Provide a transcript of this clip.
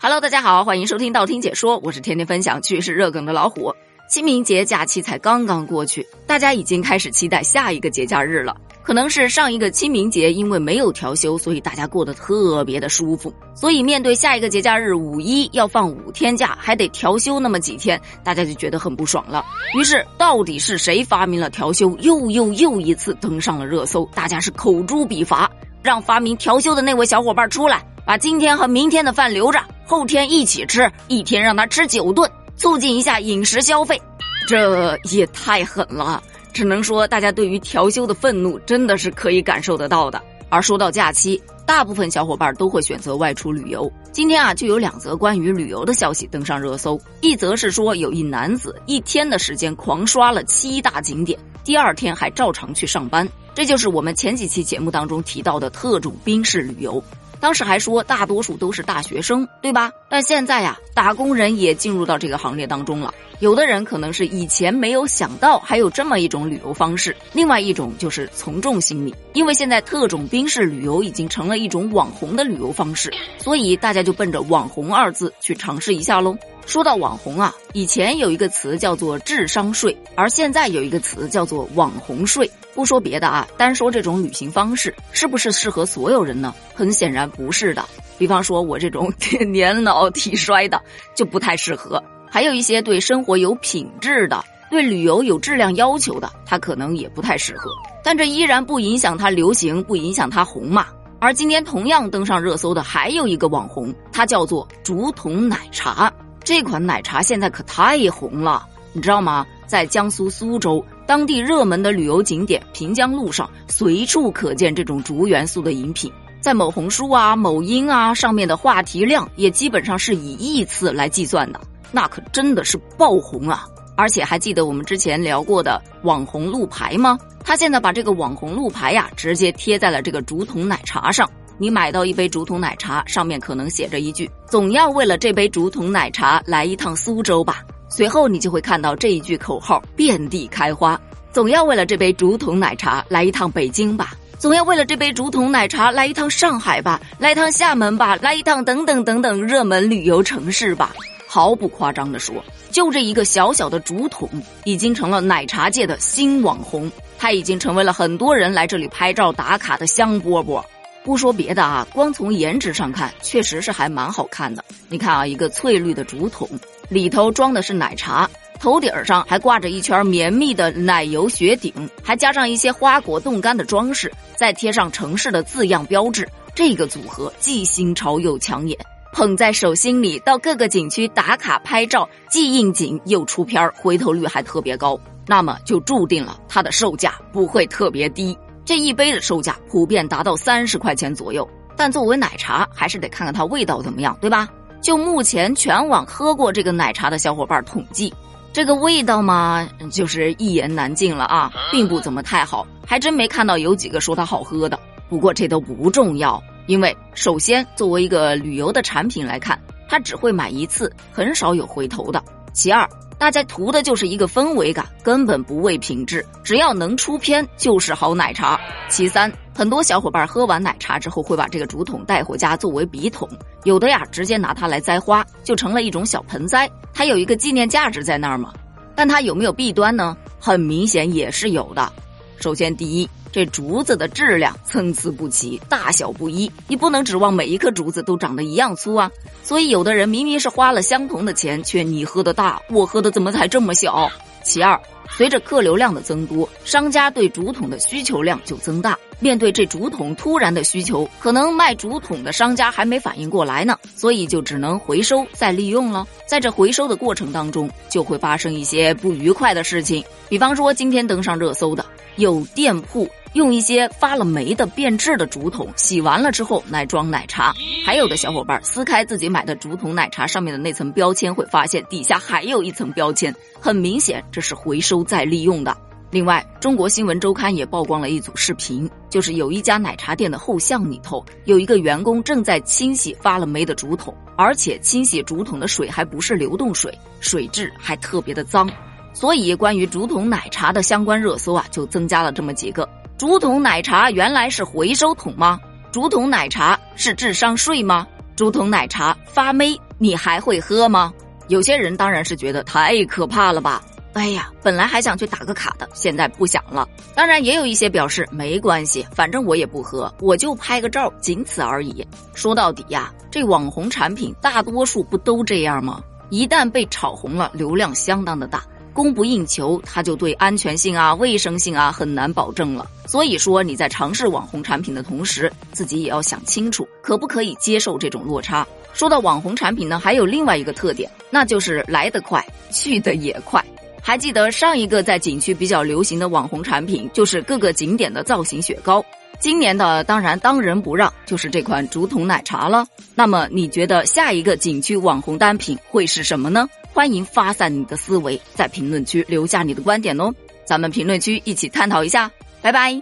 Hello，大家好，欢迎收听道听解说，我是天天分享趣事热梗的老虎。清明节假期才刚刚过去，大家已经开始期待下一个节假日了。可能是上一个清明节因为没有调休，所以大家过得特别的舒服。所以面对下一个节假日五一要放五天假，还得调休那么几天，大家就觉得很不爽了。于是，到底是谁发明了调休？又又又一次登上了热搜，大家是口诛笔伐，让发明调休的那位小伙伴出来。把今天和明天的饭留着，后天一起吃，一天让他吃九顿，促进一下饮食消费，这也太狠了！只能说大家对于调休的愤怒真的是可以感受得到的。而说到假期，大部分小伙伴都会选择外出旅游。今天啊，就有两则关于旅游的消息登上热搜，一则是说有一男子一天的时间狂刷了七大景点，第二天还照常去上班，这就是我们前几期节目当中提到的特种兵式旅游。当时还说大多数都是大学生，对吧？但现在呀，打工人也进入到这个行列当中了。有的人可能是以前没有想到还有这么一种旅游方式，另外一种就是从众心理，因为现在特种兵式旅游已经成了一种网红的旅游方式，所以大家就奔着“网红”二字去尝试一下喽。说到网红啊，以前有一个词叫做智商税，而现在有一个词叫做网红税。不说别的啊，单说这种旅行方式是不是适合所有人呢？很显然不是的。比方说我这种 年老体衰的就不太适合，还有一些对生活有品质的、对旅游有质量要求的，他可能也不太适合。但这依然不影响它流行，不影响它红嘛。而今天同样登上热搜的还有一个网红，它叫做竹筒奶茶。这款奶茶现在可太红了，你知道吗？在江苏苏州当地热门的旅游景点平江路上，随处可见这种竹元素的饮品。在某红书啊、某音啊上面的话题量也基本上是以亿次来计算的，那可真的是爆红啊！而且还记得我们之前聊过的网红路牌吗？他现在把这个网红路牌呀，直接贴在了这个竹筒奶茶上。你买到一杯竹筒奶茶，上面可能写着一句：“总要为了这杯竹筒奶茶来一趟苏州吧。”随后你就会看到这一句口号遍地开花：“总要为了这杯竹筒奶茶来一趟北京吧，总要为了这杯竹筒奶茶来一趟上海吧，来一趟厦门吧，来一趟等等等等热门旅游城市吧。”毫不夸张地说，就这一个小小的竹筒，已经成了奶茶界的新网红，它已经成为了很多人来这里拍照打卡的香饽饽。不说别的啊，光从颜值上看，确实是还蛮好看的。你看啊，一个翠绿的竹筒，里头装的是奶茶，头顶上还挂着一圈绵密的奶油雪顶，还加上一些花果冻干的装饰，再贴上城市的字样标志，这个组合既新潮又抢眼。捧在手心里，到各个景区打卡拍照，既应景又出片，回头率还特别高，那么就注定了它的售价不会特别低。这一杯的售价普遍达到三十块钱左右，但作为奶茶，还是得看看它味道怎么样，对吧？就目前全网喝过这个奶茶的小伙伴统计，这个味道嘛，就是一言难尽了啊，并不怎么太好，还真没看到有几个说它好喝的。不过这都不重要，因为首先作为一个旅游的产品来看，它只会买一次，很少有回头的。其二。大家图的就是一个氛围感，根本不为品质。只要能出片，就是好奶茶。其三，很多小伙伴喝完奶茶之后，会把这个竹筒带回家作为笔筒，有的呀，直接拿它来栽花，就成了一种小盆栽。它有一个纪念价值在那儿嘛？但它有没有弊端呢？很明显也是有的。首先，第一。这竹子的质量参差不齐，大小不一，你不能指望每一颗竹子都长得一样粗啊。所以有的人明明是花了相同的钱，却你喝的大，我喝的怎么才这么小？其二，随着客流量的增多，商家对竹筒的需求量就增大。面对这竹筒突然的需求，可能卖竹筒的商家还没反应过来呢，所以就只能回收再利用了。在这回收的过程当中，就会发生一些不愉快的事情，比方说今天登上热搜的有店铺。用一些发了霉的变质的竹筒洗完了之后来装奶茶，还有的小伙伴撕开自己买的竹筒奶茶上面的那层标签，会发现底下还有一层标签，很明显这是回收再利用的。另外，中国新闻周刊也曝光了一组视频，就是有一家奶茶店的后巷里头，有一个员工正在清洗发了霉的竹筒，而且清洗竹筒的水还不是流动水，水质还特别的脏，所以关于竹筒奶茶的相关热搜啊，就增加了这么几个。竹筒奶茶原来是回收桶吗？竹筒奶茶是智商税吗？竹筒奶茶发霉你还会喝吗？有些人当然是觉得太可怕了吧。哎呀，本来还想去打个卡的，现在不想了。当然，也有一些表示没关系，反正我也不喝，我就拍个照，仅此而已。说到底呀，这网红产品大多数不都这样吗？一旦被炒红了，流量相当的大，供不应求，它就对安全性啊、卫生性啊很难保证了。所以说，你在尝试网红产品的同时，自己也要想清楚，可不可以接受这种落差。说到网红产品呢，还有另外一个特点，那就是来得快，去得也快。还记得上一个在景区比较流行的网红产品，就是各个景点的造型雪糕。今年的当然当仁不让，就是这款竹筒奶茶了。那么你觉得下一个景区网红单品会是什么呢？欢迎发散你的思维，在评论区留下你的观点哦，咱们评论区一起探讨一下。拜拜。